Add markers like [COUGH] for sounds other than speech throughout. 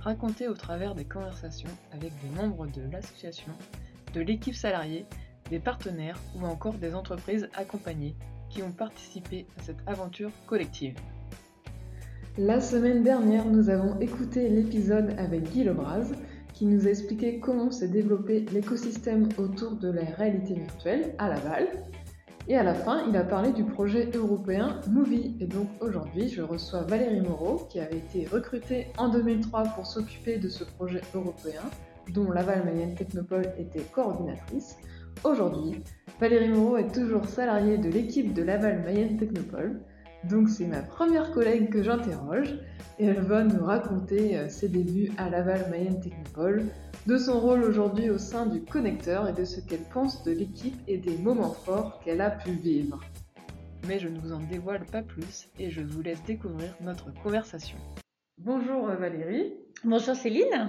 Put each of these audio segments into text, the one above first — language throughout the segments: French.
raconté au travers des conversations avec des membres de l'association, de l'équipe salariée, des partenaires ou encore des entreprises accompagnées qui ont participé à cette aventure collective. La semaine dernière, nous avons écouté l'épisode avec Guy Lebras qui nous a expliqué comment s'est développé l'écosystème autour de la réalité virtuelle à Laval et à la fin, il a parlé du projet européen Movie. Et donc aujourd'hui, je reçois Valérie Moreau, qui avait été recrutée en 2003 pour s'occuper de ce projet européen, dont Laval Mayenne Technopole était coordinatrice. Aujourd'hui, Valérie Moreau est toujours salariée de l'équipe de Laval Mayenne Technopole. Donc c'est ma première collègue que j'interroge et elle va nous raconter euh, ses débuts à Laval Mayenne Technopole, de son rôle aujourd'hui au sein du connecteur et de ce qu'elle pense de l'équipe et des moments forts qu'elle a pu vivre. Mais je ne vous en dévoile pas plus et je vous laisse découvrir notre conversation. Bonjour euh, Valérie. Bonjour Céline.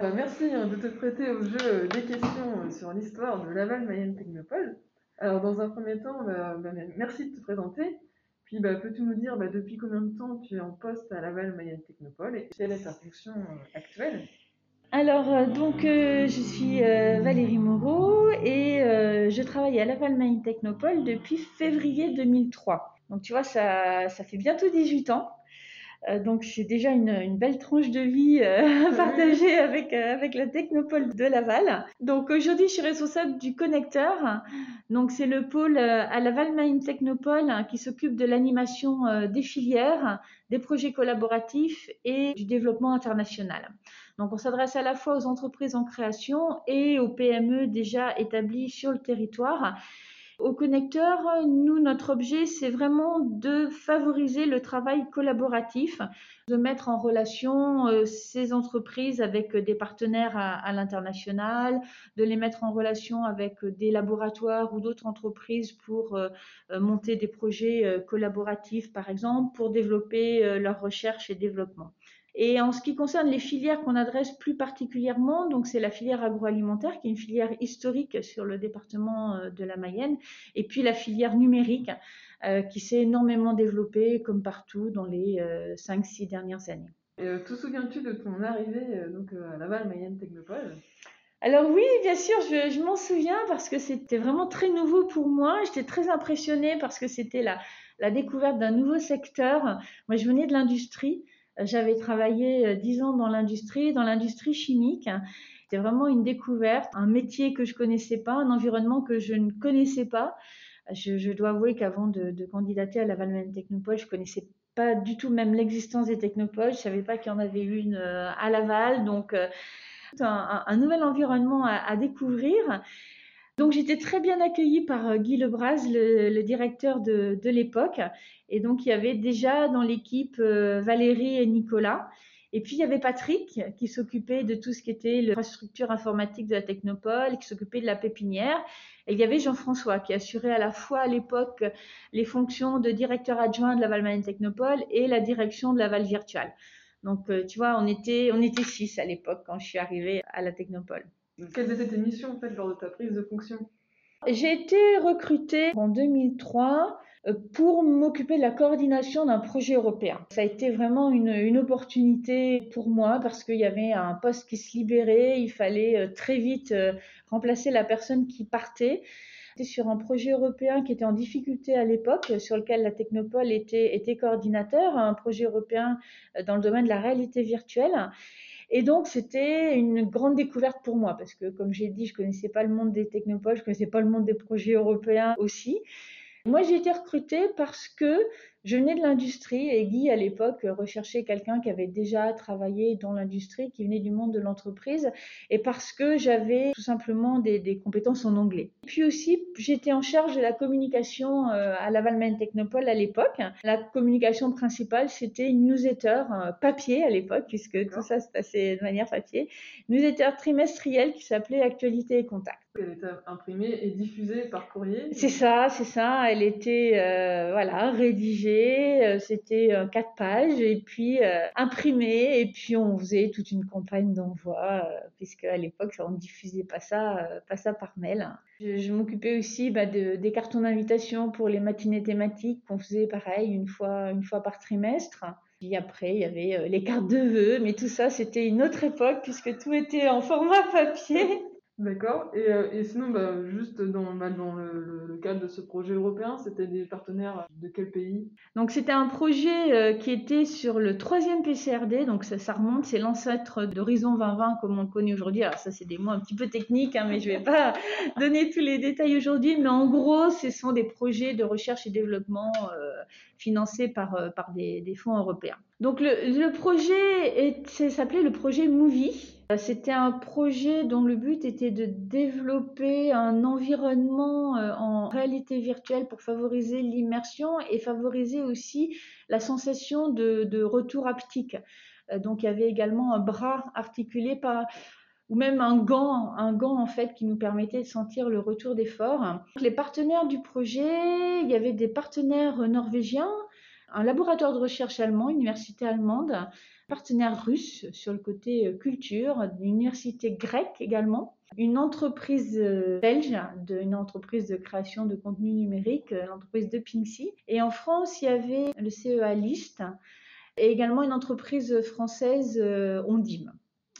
Euh, merci hein, de te prêter au jeu des questions sur l'histoire de Laval Mayenne Technopole. Alors dans un premier temps, bah, bah, merci de te présenter. Puis bah, peux-tu nous dire depuis combien de temps tu es en poste à Laval Mayenne Technopole et quelle est ta fonction actuelle? Alors, euh, donc, euh, je suis euh, Valérie Moreau et je travaille à Laval Main Technopole depuis février 2003. Donc, tu vois, ça, ça fait bientôt 18 ans. Euh, donc c'est déjà une, une, belle tranche de vie euh, [LAUGHS] à partager avec, euh, avec la Technopole de Laval. Donc aujourd'hui je suis responsable du connecteur. Donc c'est le pôle à Laval Main Technopole hein, qui s'occupe de l'animation des filières, des projets collaboratifs et du développement international. Donc on s'adresse à la fois aux entreprises en création et aux PME déjà établies sur le territoire au connecteur, nous, notre objet, c'est vraiment de favoriser le travail collaboratif, de mettre en relation euh, ces entreprises avec des partenaires à, l'international, de les mettre en relation avec des laboratoires ou d'autres entreprises pour euh, euh, monter des projets collaboratifs, par exemple, pour développer leur recherche et développement. Et en ce qui concerne les filières qu'on adresse plus particulièrement, donc c'est la filière agroalimentaire qui est une filière historique sur le département euh, de la Mayenne, et puis la filière numérique euh, qui s'est énormément développée comme partout dans les 5-6 euh, dernières années. Et te souviens-tu de ton arrivée donc, à Laval Mayenne Technopole? Alors oui, bien sûr, je, je m'en souviens parce que c'était vraiment très nouveau pour moi. J'étais très impressionnée parce que c'était la, la découverte d'un nouveau secteur. Moi, je venais de l'industrie. J'avais travaillé euh, dix ans dans l'industrie, dans l'industrie chimique. C'était vraiment une découverte, un métier que je connaissais pas, un environnement que je ne connaissais pas. Je, dois avouer qu'avant de, candidater à la Valmaine Technopole, je connaissais pas du tout même l'existence des technopoles. Je savais pas qu'il y en avait une euh, à Laval, donc euh, un, un, nouvel environnement à découvrir. Donc j'étais très bien accueillie par euh, Guy Lebras, le, le directeur de, de l'époque. Et donc il y avait déjà dans l'équipe euh, Valérie et Nicolas. Et puis il y avait Patrick qui s'occupait de tout ce qui était l'infrastructure informatique de la Technopole, qui s'occupait de la pépinière. Et il y avait Jean-François qui assurait à la fois à l'époque les fonctions de directeur adjoint de la Valmaine Technopole et la direction de la Val Virtual. Donc euh, tu vois, on était on était six à l'époque quand je suis arrivée à la Technopole. Quelles étaient tes missions en fait lors de ta prise de fonction? J'ai été recrutée en 2003 euh, pour m'occuper de la coordination d'un projet européen. Ça a été vraiment une, opportunité pour moi parce qu'il y avait un poste qui se libérait, il fallait euh, très vite euh, remplacer la personne qui partait sur un projet européen qui était en difficulté à l'époque, sur lequel la Technopole était coordinateur, un projet européen dans le domaine de la réalité virtuelle. Et donc, c'était une grande découverte pour moi parce que, comme j'ai dit, je connaissais pas le monde des technopoles, je connaissais pas le monde des projets européens aussi. Moi, j'ai été recrutée parce que je venais de l'industrie et Guy, à l'époque, recherchait quelqu'un qui avait déjà travaillé dans l'industrie, qui venait du monde de l'entreprise, et parce que j'avais tout simplement des, compétences en anglais. Puis aussi, j'étais en charge de la communication euh, à Laval Main Technopole à l'époque. La communication principale, c'était une newsletter euh, papier à l'époque, puisque tout ça se passait de manière papier, newsletter trimestrielle qui s'appelait Actualité et Contact. Elle était imprimée et diffusée par courrier. C'est ça, c'est ça. Elle était euh, voilà rédigée. Euh, c'était euh, quatre pages et puis imprimée et puis on faisait toute une campagne d'envoi puisque à l'époque on ne diffusait pas ça, pas ça par mail. Je, m'occupais aussi bah, de, des cartons d'invitation pour les matinées thématiques qu'on faisait pareil une fois une fois par trimestre. Puis après, il y avait les cartes de vœux, mais tout ça, c'était une autre époque puisque tout était en format papier. D'accord. Et, euh, sinon, bah, juste dans, bah, le, cadre de ce projet européen, c'était des partenaires de quel pays? Donc c'était un projet euh, qui était sur le troisième PCRD, donc ça, ça remonte, c'est l'ancêtre d'Horizon 2020 comme on le connaît aujourd'hui. Alors ça c'est des mots un petit peu techniques, hein, mais je vais pas donner tous les détails aujourd'hui. Mais en gros, ce sont des projets de recherche et développement euh, financés par, par des, fonds européens. Donc le, le projet s'appelait le projet Movie. C'était un projet dont le but était de développer un environnement euh, en réalité virtuelle pour favoriser l'immersion et favoriser aussi la sensation de, retour haptique. Euh, donc il y avait également un bras articulé par ou même un gant, un gant en fait qui nous permettait de sentir le retour d'effort. Les partenaires du projet, il y avait des partenaires norvégiens, un laboratoire de recherche allemand, université allemande, partenaire russe sur le côté euh, culture, une université grecque également, une entreprise euh, belge, une entreprise de création de contenu numérique, euh, l'entreprise de Pinksy. Et en France, il y avait le CEA List et également une entreprise française, Ondim.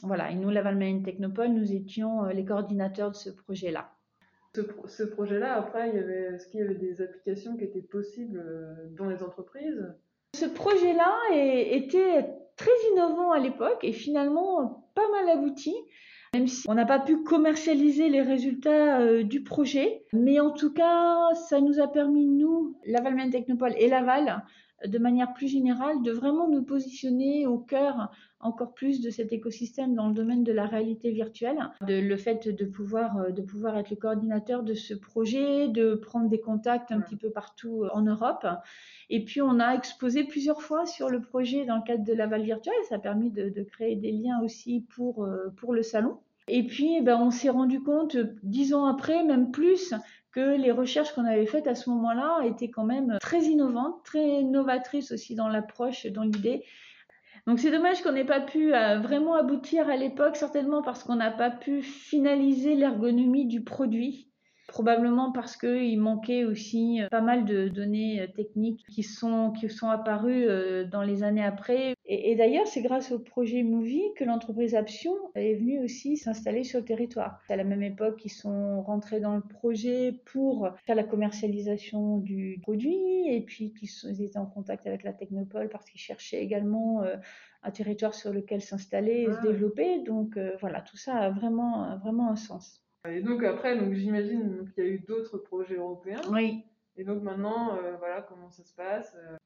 Voilà, et nous, la Valmaine Technopole, nous étions les coordinateurs de ce projet-là. Ce, projet-là, après, il y avait, est-ce qu'il y avait des applications qui étaient possibles dans les entreprises? Ce projet-là était très innovant à l'époque et finalement pas mal abouti. Même si on n'a pas pu commercialiser les résultats euh, du projet, mais en tout cas, ça nous a permis, nous, Laval Technopole et Laval, de manière plus générale, de vraiment nous positionner au cœur encore plus de cet écosystème dans le domaine de la réalité virtuelle. De, le fait de pouvoir, euh, de pouvoir être le coordinateur de ce projet, de prendre des contacts un petit peu partout euh, en Europe. Et puis, on a exposé plusieurs fois sur le projet dans le cadre de Laval Virtuel. Ça a permis de, créer des liens aussi pour, euh, pour le salon. Et puis, eh ben, on s'est rendu compte, dix ans après, même plus, que les recherches qu'on avait faites à ce moment-là étaient quand même très innovantes, très novatrices aussi dans l'approche, dans l'idée. Donc c'est dommage qu'on n'ait pas pu euh, vraiment aboutir à l'époque, certainement parce qu'on n'a pas pu finaliser l'ergonomie du produit. Probablement parce qu'il manquait aussi euh, pas mal de données euh, techniques qui sont, qui sont apparues euh, dans les années après. Et, d'ailleurs, c'est grâce au projet Movie que l'entreprise Aption est venue aussi s'installer sur le territoire. À la même époque, ils sont rentrés dans le projet pour faire la commercialisation du produit et puis qu'ils étaient en contact avec la Technopole parce qu'ils cherchaient également un territoire sur lequel s'installer et se ah développer. Donc voilà, tout ça a vraiment, vraiment un sens. Et donc après, donc j'imagine qu'il y a eu d'autres projets européens. Oui. Et donc maintenant, euh, voilà comment ça se passe. Euh?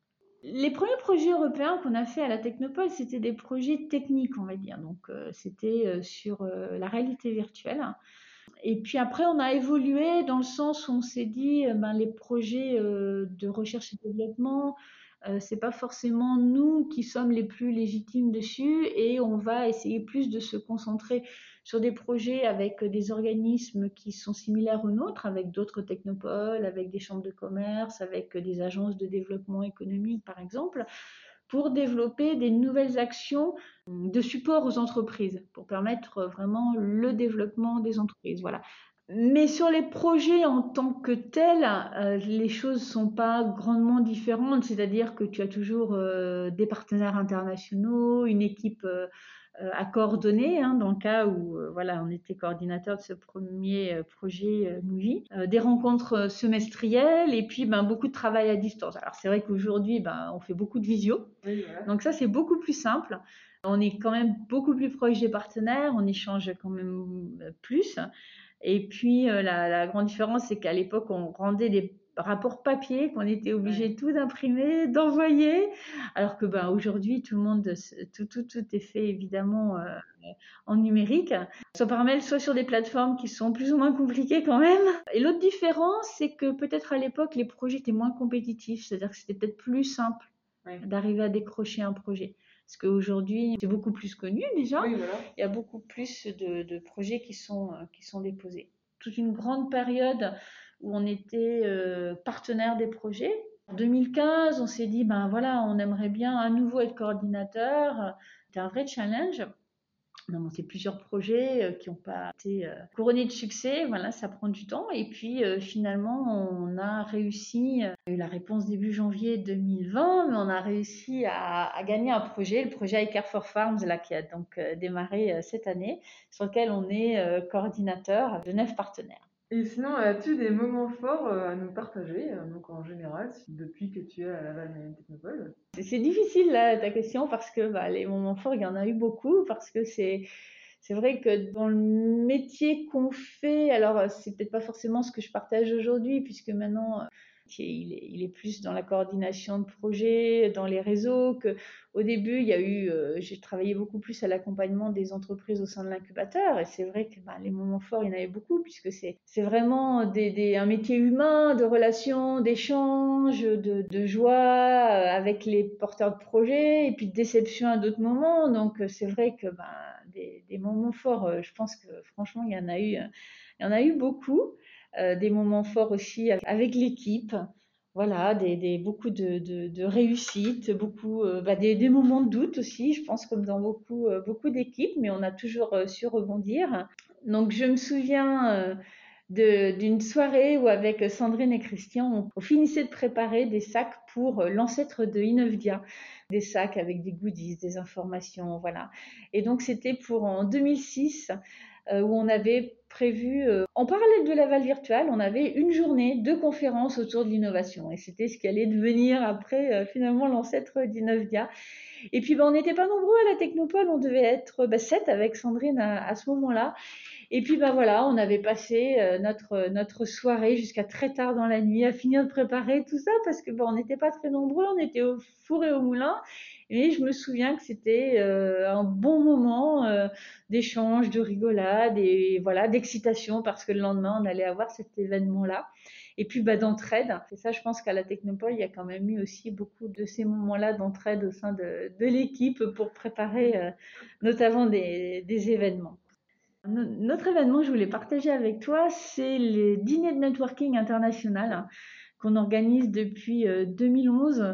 Les premiers projets européens qu'on a fait à la Technopole, c'était des projets techniques, on va dire. Donc euh, c'était sur la réalité virtuelle. Et puis après, on a évolué dans le sens où on s'est dit, ben, les projets de recherche et développement, euh, c'est pas forcément nous qui sommes les plus légitimes dessus et on va essayer plus de se concentrer sur des projets avec des organismes qui sont similaires aux nôtres, avec d'autres technopoles, avec des chambres de commerce, avec des agences de développement économique par exemple, pour développer des nouvelles actions de support aux entreprises, pour permettre vraiment le développement des entreprises. Voilà. Mais sur les projets en tant que tels, euh, les choses sont pas grandement différentes. C'est-à-dire que tu as toujours euh, des partenaires internationaux, une équipe euh, à coordonner, hein, dans le cas où voilà, on était coordinateur de ce premier projet Movie, des rencontres semestrielles et puis ben, beaucoup de travail à distance. Alors c'est vrai qu'aujourd'hui, ben, on fait beaucoup de visio. Donc ça, c'est beaucoup plus simple. On est quand même beaucoup plus proche des partenaires, on échange quand même plus. Et puis, euh, la, grande différence, c'est qu'à l'époque, on rendait des rapports papier qu'on était obligé tout d'imprimer, d'envoyer, alors que ben, aujourd'hui tout le monde, tout, tout, tout est fait évidemment euh, en numérique, soit par mail, soit sur des plateformes qui sont plus ou moins compliquées quand même. Et l'autre différence, c'est que peut-être à l'époque les projets étaient moins compétitifs, c'est-à-dire que c'était peut-être plus simple d'arriver à décrocher un projet. Parce qu'aujourd'hui, c'est beaucoup plus connu déjà. Il y a beaucoup plus de, de projets qui sont, qui sont déposés. Toute une grande période où on était euh, partenaire des projets. En 2015, on s'est dit, ben voilà, on aimerait bien à nouveau être coordinateur. C'était un vrai challenge. On a monté plusieurs projets euh, qui n'ont pas été euh, couronnés de succès. Voilà, ça prend du temps. Et puis finalement, on a réussi. On a eu la réponse début janvier 2020, mais on a réussi à, gagner un projet, le projet iCare for Farms, là, qui a donc démarré cette année, sur lequel on est coordinateur de neuf partenaires. Et sinon, as-tu des moments forts euh, à nous partager, euh, donc en général, depuis que tu es à la Mayenne Technopole C'est difficile ta question parce que bah, les moments forts, il y en a eu beaucoup parce que c'est c'est vrai que dans le métier qu'on fait, alors c'est peut-être pas forcément ce que je partage aujourd'hui puisque maintenant il est, plus dans la coordination de projets, dans les réseaux. Que, au début, il y a eu, euh, j'ai travaillé beaucoup plus à l'accompagnement des entreprises au sein de l'incubateur. Et c'est vrai que bah, les moments forts, il y en avait beaucoup, puisque c'est, vraiment un métier humain, de relations, d'échanges, de, joie euh, avec les porteurs de projets, et puis de déception à d'autres moments. Donc c'est vrai que bah, des, des, moments forts, euh, je pense que franchement, il y en a eu, il y en a eu beaucoup. Euh, des moments forts aussi avec l'équipe. Voilà, beaucoup de, de, réussites, beaucoup, euh, bah, des, moments de doute aussi, je pense comme dans beaucoup, euh, beaucoup d'équipes, mais on a toujours su rebondir. Donc je me souviens d'une soirée où avec Sandrine et Christian, on, finissait de préparer des sacs pour l'ancêtre de Inovdia, des sacs avec des goodies, des informations, voilà. Et donc c'était pour en 2006 où on avait prévu, euh, en parallèle de l'aval virtuel, on avait une journée de conférences autour de l'innovation. Et c'était ce qui allait devenir après, euh, finalement, l'ancêtre d'Innovia. Et puis, ben, on n'était pas nombreux à la Technopole, on devait être ben, sept avec Sandrine à, ce moment-là. Et puis, ben voilà, on avait passé euh, notre, notre soirée jusqu'à très tard dans la nuit à finir de préparer tout ça parce que ben, on n'était pas très nombreux, on était au four et au moulin. Et je me souviens que c'était euh, un bon moment euh, d'échange, de rigolade et voilà, d'excitation parce que le lendemain, on allait avoir cet événement-là. Et puis bah, d'entraide. C'est ça, je pense qu'à la Technopole, il y a quand même eu aussi beaucoup de ces moments-là d'entraide au sein de, l'équipe pour préparer euh, notamment des, événements. Notre événement, je voulais partager avec toi, c'est le dîner de networking international qu'on organise depuis 2011, euh,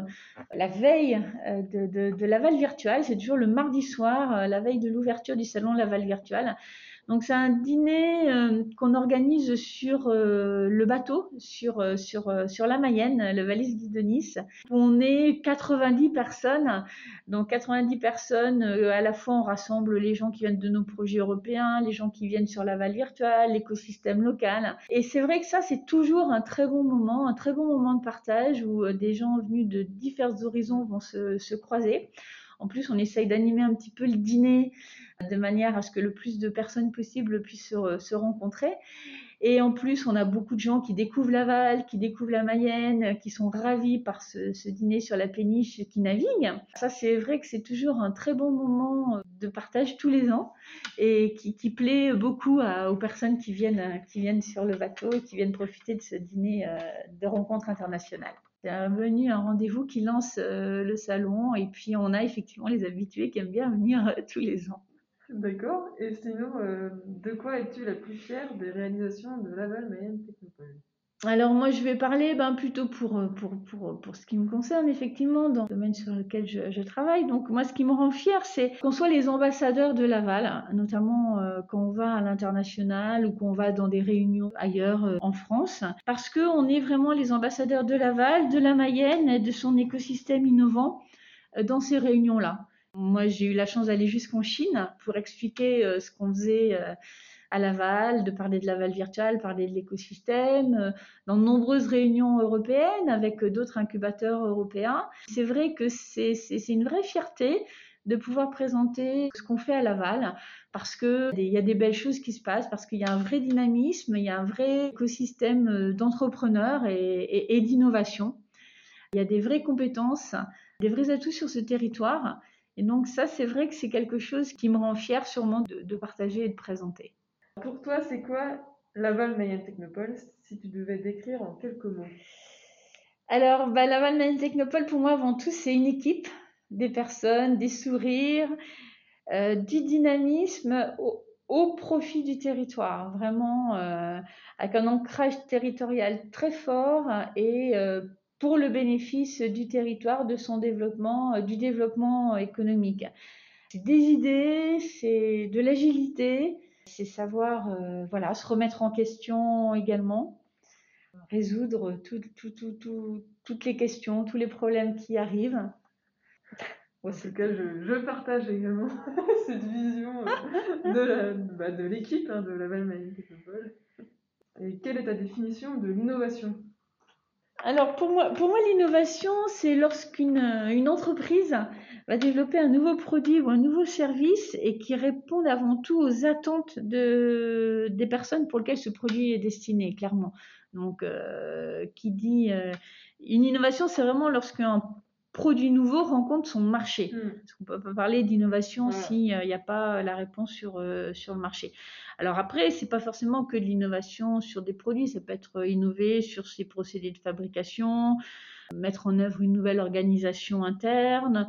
la veille euh, de, de, Laval Virtual. C'est toujours le mardi soir, euh, la veille de l'ouverture du salon Laval Virtual. Donc c'est un dîner euh, qu'on organise sur euh, le bateau, sur, euh, sur, sur la Mayenne, le Valise de Nice. On est 90 personnes. Donc 90 personnes, à la fois on rassemble les gens qui viennent de nos projets européens, les gens qui viennent sur la Val virtuelle, l'écosystème local. Et c'est vrai que ça c'est toujours un très bon moment, un très bon moment de partage où des gens venus de différents horizons vont se croiser. En plus, on essaye d'animer un petit peu le dîner de manière à ce que le plus de personnes possible puissent se, rencontrer. Et en plus, on a beaucoup de gens qui découvrent Laval, qui découvrent la Mayenne, qui sont ravis par ce, dîner sur la péniche, qui naviguent. Ça, c'est vrai que c'est toujours un très bon moment de partage tous les ans et qui, plaît beaucoup aux personnes qui viennent, qui viennent sur le bateau et qui viennent profiter de ce dîner euh, de rencontre internationale. C'est un un rendez-vous qui lance euh, le salon et puis on a effectivement les habitués qui aiment bien venir euh, tous les ans. D'accord. Et sinon, euh, de quoi es-tu la plus fière des réalisations de Laval Mayenne Technopole? Alors moi je vais parler ben, plutôt pour, euh, pour, pour, pour, ce qui me concerne effectivement dans le domaine sur lequel je, travaille. Donc moi ce qui me rend fier c'est qu'on soit les ambassadeurs de Laval, notamment euh, quand on va à l'international ou qu'on va dans des réunions ailleurs en France, parce qu'on est vraiment les ambassadeurs de Laval, de la Mayenne et de son écosystème innovant dans ces réunions-là. Moi, j'ai eu la chance d'aller jusqu'en Chine pour expliquer euh, ce qu'on faisait euh, à Laval, de parler de Laval virtual, parler de l'écosystème, euh, dans de nombreuses réunions européennes avec d'autres incubateurs européens. C'est vrai que c'est une vraie fierté de pouvoir présenter ce qu'on fait à Laval parce qu'il y a des belles choses qui se passent, parce qu'il y a un vrai dynamisme, il y a un vrai écosystème euh, d'entrepreneurs et, d'innovation. Il y a des vraies compétences, des vrais atouts sur ce territoire. Et donc ça, c'est vrai que c'est quelque chose qui me rend fière sûrement de, partager et de présenter. Pour toi, c'est quoi Laval Mayenne Technopole si tu devais décrire en quelques mots? Alors, bah, Laval Mayenne Technopole, pour moi, avant tout, c'est une équipe, des personnes, des sourires, euh, du dynamisme au, profit du territoire, vraiment euh, avec un ancrage territorial très fort et euh, pour le bénéfice du territoire, de son développement, du développement économique. C'est des idées, c'est de l'agilité, c'est savoir voilà, se remettre en question également, résoudre toutes les questions, tous les problèmes qui arrivent. En tout cas, je, partage également [LAUGHS] cette vision euh, bah, de l'équipe de, hein, de la Valmaine Technopole. Et quelle est ta définition de l'innovation? Alors pour moi, pour moi l'innovation, c'est lorsqu'une une entreprise va développer un nouveau produit ou un nouveau service et qui répond avant tout aux attentes de, des personnes pour lesquelles ce produit est destiné, clairement. Donc, euh, qui dit euh, une innovation, c'est vraiment lorsqu'un produit nouveau rencontre son marché. Hmm. On ne peut pas parler d'innovation s'il n'y a pas la réponse sur, euh, sur le marché. Alors après, c'est pas forcément que de l'innovation sur des produits, ça peut être innover sur ses procédés de fabrication, mettre en œuvre une nouvelle organisation interne.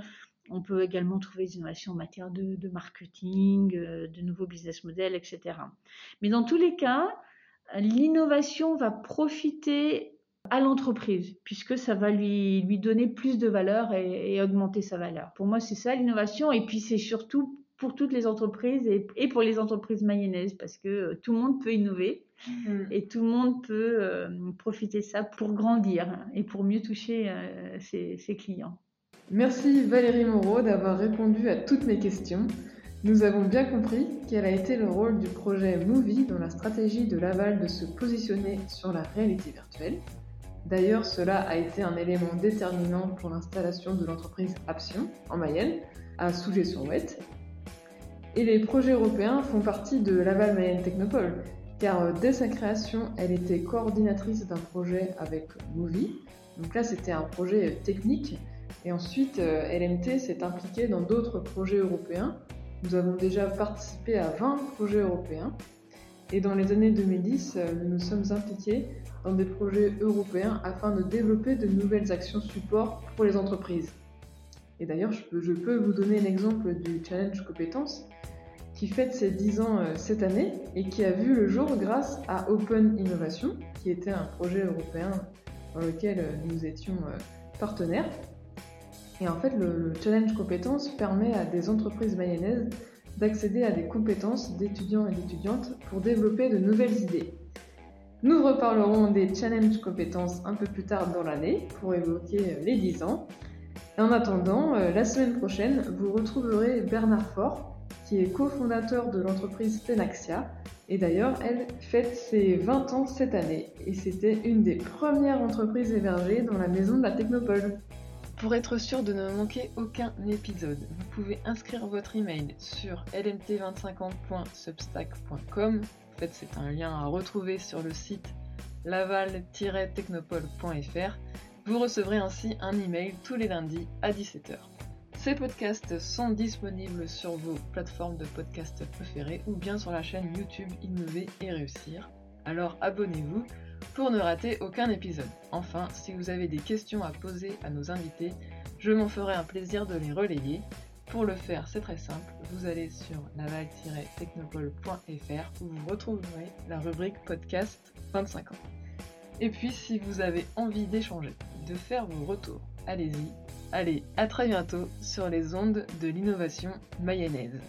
On peut également trouver des innovations en matière de, de marketing, euh, de nouveaux business models, etc. Mais dans tous les cas, l'innovation va profiter à l'entreprise, puisque ça va lui, lui donner plus de valeur et, augmenter sa valeur. Pour moi, c'est ça l'innovation, et puis c'est surtout pour toutes les entreprises et, pour les entreprises mayonnaises, parce que euh, tout le monde peut innover mm. et tout le monde peut euh, profiter de ça pour grandir et pour mieux toucher euh, ses, ses clients. Merci Valérie Moreau d'avoir répondu à toutes mes questions. Nous avons bien compris quel a été le rôle du projet Movie dans la stratégie de Laval de se positionner sur la réalité virtuelle. D'ailleurs, cela a été un élément déterminant pour l'installation de l'entreprise Apsion en Mayenne, à Souget-sur-Ouette. Et les projets européens font partie de Laval Mayenne Technopole, car euh, dès sa création, elle était coordinatrice d'un projet avec Movie. Donc là, c'était un projet technique. Et ensuite, euh, LMT s'est impliqué dans d'autres projets européens. Nous avons déjà participé à 20 projets européens. Et dans les années 2010, euh, nous nous sommes impliqués dans des projets européens afin de développer de nouvelles actions support pour les entreprises. Et d'ailleurs, je peux, vous donner l'exemple du Challenge Compétences qui fête ses 10 ans euh, cette année et qui a vu le jour grâce à Open Innovation, qui était un projet européen dans lequel euh, nous étions partenaires. Et en fait, le, Challenge Compétences permet à des entreprises mayonnaises d'accéder à des compétences d'étudiants et d'étudiantes pour développer de nouvelles idées. Nous reparlerons des challenges compétences un peu plus tard dans l'année pour évoquer les 10 ans. En attendant, euh, la semaine prochaine, vous retrouverez Bernard Fort, qui est cofondateur de l'entreprise Tenaxia. Et d'ailleurs, elle fête ses 20 ans cette année. Et c'était une des premières entreprises hébergées dans la maison de la Technopole. Pour être sûr de ne manquer aucun épisode, vous pouvez inscrire votre email sur lmt2050.substack.com c'est un lien à retrouver sur le site laval-technopole.fr. Vous recevrez ainsi un email tous les lundis à 17h. Ces podcasts sont disponibles sur vos plateformes de podcasts préférées ou bien sur la chaîne YouTube Innover et Réussir. Alors abonnez-vous pour ne rater aucun épisode. Enfin, si vous avez des questions à poser à nos invités, je m'en ferai un plaisir de les relayer. Pour le faire, c'est très simple. Vous allez sur naval-technopole.fr où vous retrouverez la rubrique podcast 25 ans. Et puis, si vous avez envie d'échanger, de faire vos retours, allez-y. Allez, à très bientôt sur les ondes de l'innovation mayonnaise.